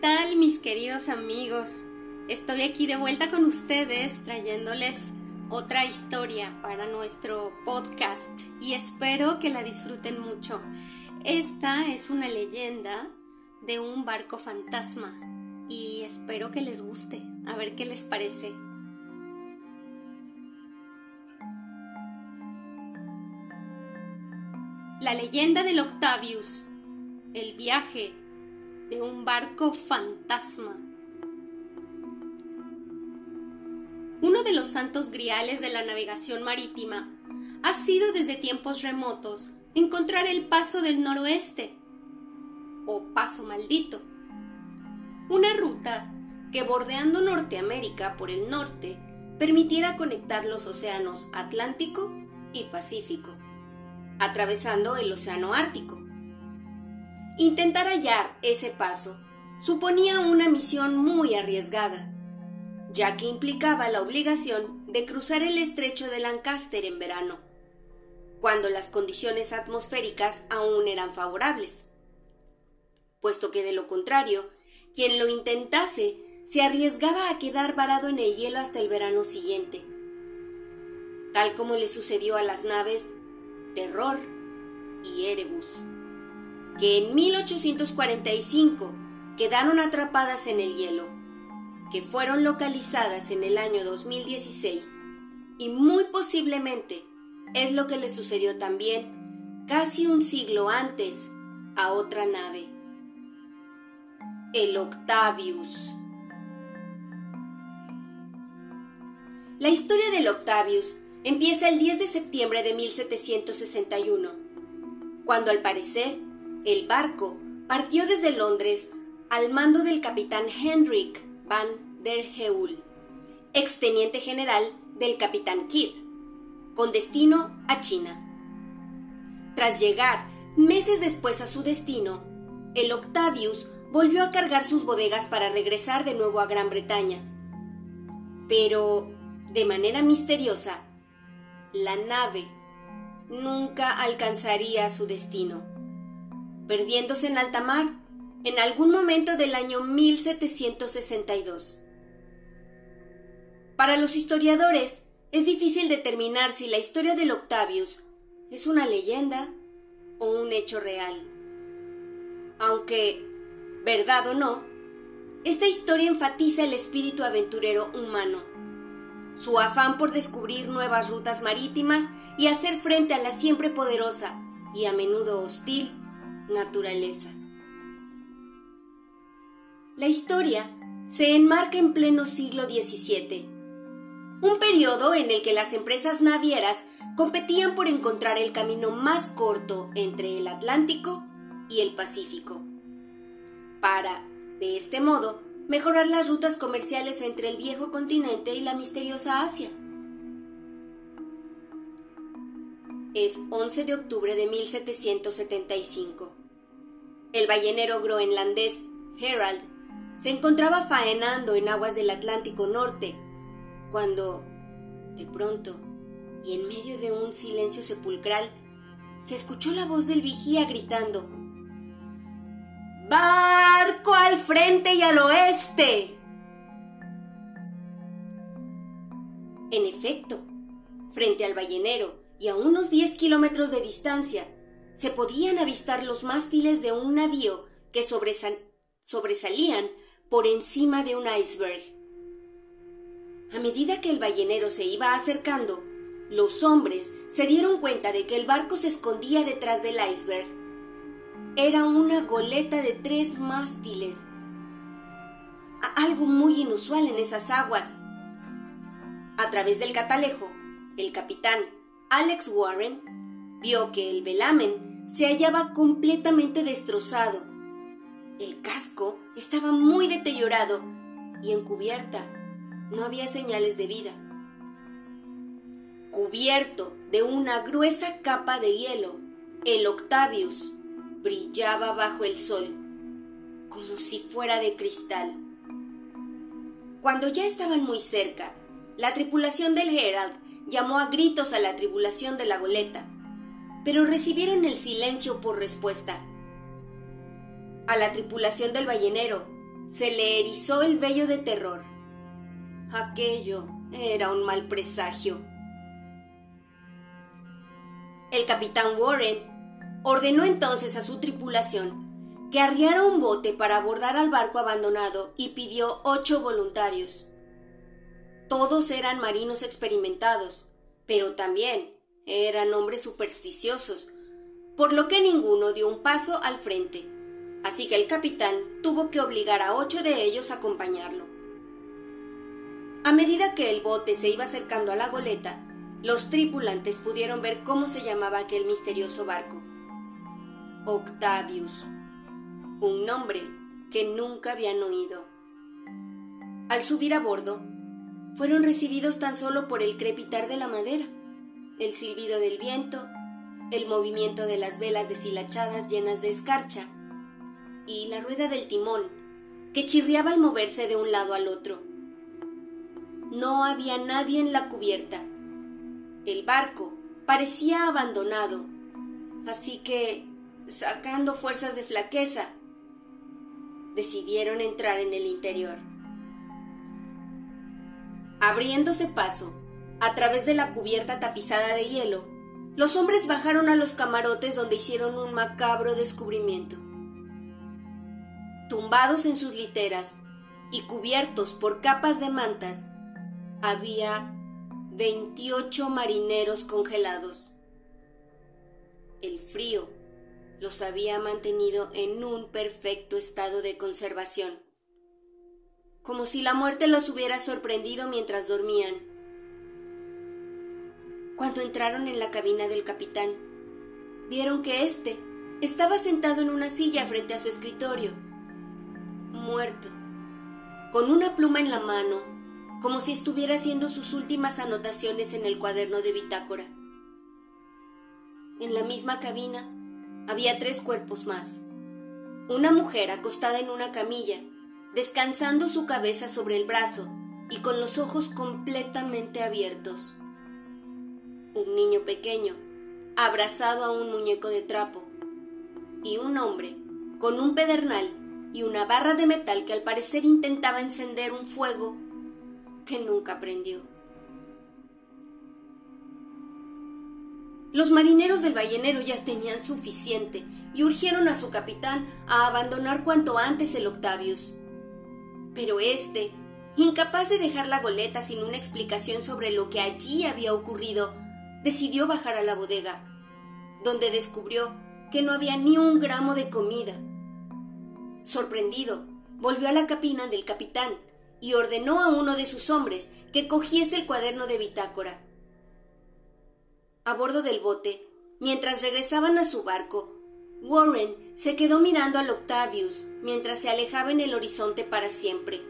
tal mis queridos amigos? Estoy aquí de vuelta con ustedes trayéndoles otra historia para nuestro podcast y espero que la disfruten mucho. Esta es una leyenda de un barco fantasma y espero que les guste, a ver qué les parece. La leyenda del Octavius, el viaje de un barco fantasma. Uno de los santos griales de la navegación marítima ha sido desde tiempos remotos encontrar el paso del noroeste, o paso maldito, una ruta que bordeando Norteamérica por el norte permitiera conectar los océanos Atlántico y Pacífico, atravesando el Océano Ártico. Intentar hallar ese paso suponía una misión muy arriesgada, ya que implicaba la obligación de cruzar el estrecho de Lancaster en verano, cuando las condiciones atmosféricas aún eran favorables, puesto que de lo contrario, quien lo intentase se arriesgaba a quedar varado en el hielo hasta el verano siguiente, tal como le sucedió a las naves Terror y Erebus que en 1845 quedaron atrapadas en el hielo, que fueron localizadas en el año 2016 y muy posiblemente es lo que le sucedió también casi un siglo antes a otra nave, el Octavius. La historia del Octavius empieza el 10 de septiembre de 1761, cuando al parecer el barco partió desde Londres al mando del capitán Hendrik van der Heul, exteniente general del capitán Kidd, con destino a China. Tras llegar meses después a su destino, el Octavius volvió a cargar sus bodegas para regresar de nuevo a Gran Bretaña. Pero, de manera misteriosa, la nave nunca alcanzaría su destino perdiéndose en alta mar en algún momento del año 1762. Para los historiadores es difícil determinar si la historia del Octavius es una leyenda o un hecho real. Aunque, verdad o no, esta historia enfatiza el espíritu aventurero humano, su afán por descubrir nuevas rutas marítimas y hacer frente a la siempre poderosa y a menudo hostil naturaleza. La historia se enmarca en pleno siglo XVII, un periodo en el que las empresas navieras competían por encontrar el camino más corto entre el Atlántico y el Pacífico, para, de este modo, mejorar las rutas comerciales entre el viejo continente y la misteriosa Asia. Es 11 de octubre de 1775. El ballenero groenlandés Herald se encontraba faenando en aguas del Atlántico Norte, cuando, de pronto, y en medio de un silencio sepulcral, se escuchó la voz del vigía gritando Barco al frente y al oeste. En efecto, frente al ballenero y a unos 10 kilómetros de distancia, se podían avistar los mástiles de un navío que sobresalían por encima de un iceberg. A medida que el ballenero se iba acercando, los hombres se dieron cuenta de que el barco se escondía detrás del iceberg. Era una goleta de tres mástiles. Algo muy inusual en esas aguas. A través del catalejo, el capitán Alex Warren vio que el velamen se hallaba completamente destrozado. El casco estaba muy deteriorado y en cubierta no había señales de vida. Cubierto de una gruesa capa de hielo, el Octavius brillaba bajo el sol, como si fuera de cristal. Cuando ya estaban muy cerca, la tripulación del Herald llamó a gritos a la tripulación de la goleta pero recibieron el silencio por respuesta. A la tripulación del ballenero se le erizó el vello de terror. Aquello era un mal presagio. El capitán Warren ordenó entonces a su tripulación que arriara un bote para abordar al barco abandonado y pidió ocho voluntarios. Todos eran marinos experimentados, pero también eran hombres supersticiosos, por lo que ninguno dio un paso al frente, así que el capitán tuvo que obligar a ocho de ellos a acompañarlo. A medida que el bote se iba acercando a la goleta, los tripulantes pudieron ver cómo se llamaba aquel misterioso barco. Octavius, un nombre que nunca habían oído. Al subir a bordo, fueron recibidos tan solo por el crepitar de la madera, el silbido del viento, el movimiento de las velas deshilachadas llenas de escarcha y la rueda del timón, que chirriaba al moverse de un lado al otro. No había nadie en la cubierta. El barco parecía abandonado, así que, sacando fuerzas de flaqueza, decidieron entrar en el interior. Abriéndose paso, a través de la cubierta tapizada de hielo, los hombres bajaron a los camarotes donde hicieron un macabro descubrimiento. Tumbados en sus literas y cubiertos por capas de mantas, había 28 marineros congelados. El frío los había mantenido en un perfecto estado de conservación, como si la muerte los hubiera sorprendido mientras dormían. Cuando entraron en la cabina del capitán, vieron que éste estaba sentado en una silla frente a su escritorio, muerto, con una pluma en la mano, como si estuviera haciendo sus últimas anotaciones en el cuaderno de bitácora. En la misma cabina había tres cuerpos más. Una mujer acostada en una camilla, descansando su cabeza sobre el brazo y con los ojos completamente abiertos un niño pequeño, abrazado a un muñeco de trapo, y un hombre con un pedernal y una barra de metal que al parecer intentaba encender un fuego que nunca prendió. Los marineros del ballenero ya tenían suficiente y urgieron a su capitán a abandonar cuanto antes el Octavius. Pero éste, incapaz de dejar la goleta sin una explicación sobre lo que allí había ocurrido, decidió bajar a la bodega, donde descubrió que no había ni un gramo de comida. Sorprendido, volvió a la cabina del capitán y ordenó a uno de sus hombres que cogiese el cuaderno de bitácora. A bordo del bote, mientras regresaban a su barco, Warren se quedó mirando al Octavius mientras se alejaba en el horizonte para siempre.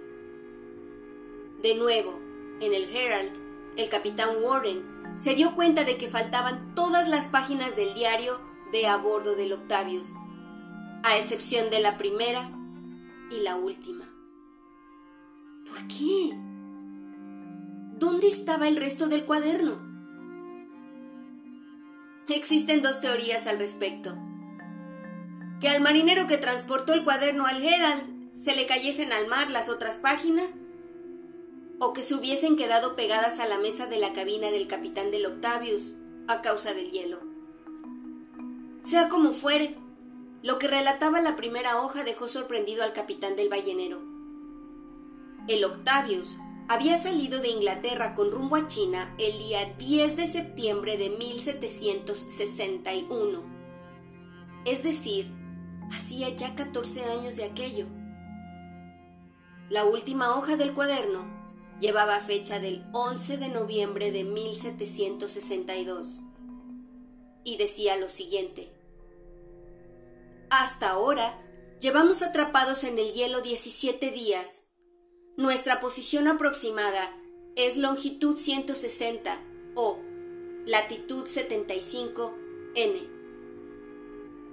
De nuevo, en el Herald, el capitán Warren se dio cuenta de que faltaban todas las páginas del diario de a bordo del Octavius, a excepción de la primera y la última. ¿Por qué? ¿Dónde estaba el resto del cuaderno? Existen dos teorías al respecto. Que al marinero que transportó el cuaderno al Herald se le cayesen al mar las otras páginas o que se hubiesen quedado pegadas a la mesa de la cabina del capitán del Octavius a causa del hielo. Sea como fuere, lo que relataba la primera hoja dejó sorprendido al capitán del ballenero. El Octavius había salido de Inglaterra con rumbo a China el día 10 de septiembre de 1761. Es decir, hacía ya 14 años de aquello. La última hoja del cuaderno llevaba fecha del 11 de noviembre de 1762 y decía lo siguiente. Hasta ahora llevamos atrapados en el hielo 17 días. Nuestra posición aproximada es longitud 160 o latitud 75 n.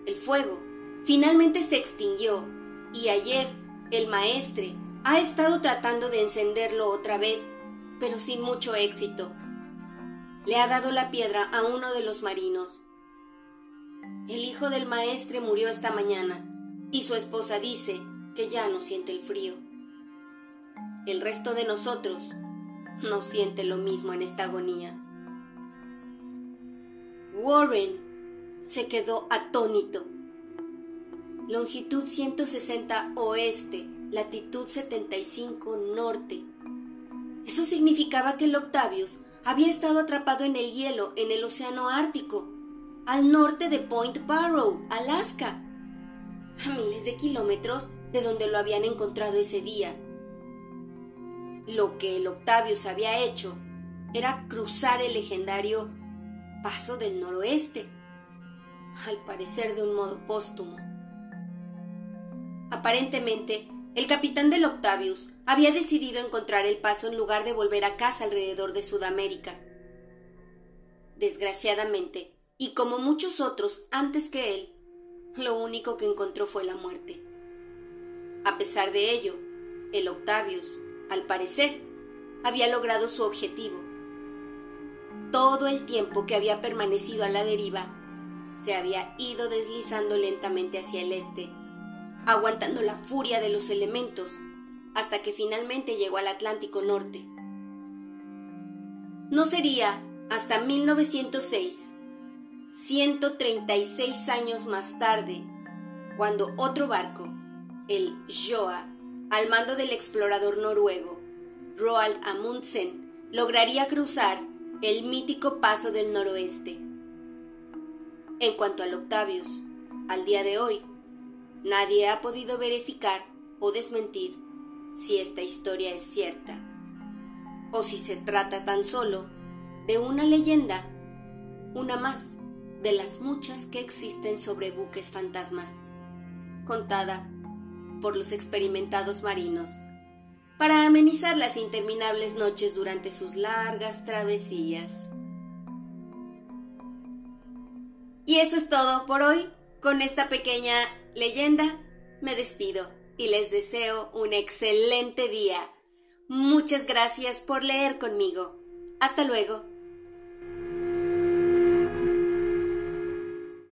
El fuego finalmente se extinguió y ayer el maestre ha estado tratando de encenderlo otra vez, pero sin mucho éxito. Le ha dado la piedra a uno de los marinos. El hijo del maestre murió esta mañana y su esposa dice que ya no siente el frío. el resto de nosotros no siente lo mismo en esta agonía. Warren se quedó atónito. Longitud 160 oeste, latitud 75 norte. Eso significaba que el Octavius había estado atrapado en el hielo en el Océano Ártico, al norte de Point Barrow, Alaska, a miles de kilómetros de donde lo habían encontrado ese día. Lo que el Octavius había hecho era cruzar el legendario Paso del Noroeste, al parecer de un modo póstumo. Aparentemente, el capitán del Octavius había decidido encontrar el paso en lugar de volver a casa alrededor de Sudamérica. Desgraciadamente, y como muchos otros antes que él, lo único que encontró fue la muerte. A pesar de ello, el Octavius, al parecer, había logrado su objetivo. Todo el tiempo que había permanecido a la deriva, se había ido deslizando lentamente hacia el este, aguantando la furia de los elementos, hasta que finalmente llegó al Atlántico Norte. No sería hasta 1906, 136 años más tarde, cuando otro barco, el Joa, al mando del explorador noruego Roald Amundsen, lograría cruzar el mítico paso del noroeste. En cuanto al Octavius, al día de hoy, nadie ha podido verificar o desmentir si esta historia es cierta, o si se trata tan solo de una leyenda, una más de las muchas que existen sobre buques fantasmas, contada por los experimentados marinos, para amenizar las interminables noches durante sus largas travesías. Y eso es todo por hoy. Con esta pequeña leyenda me despido y les deseo un excelente día. Muchas gracias por leer conmigo. Hasta luego.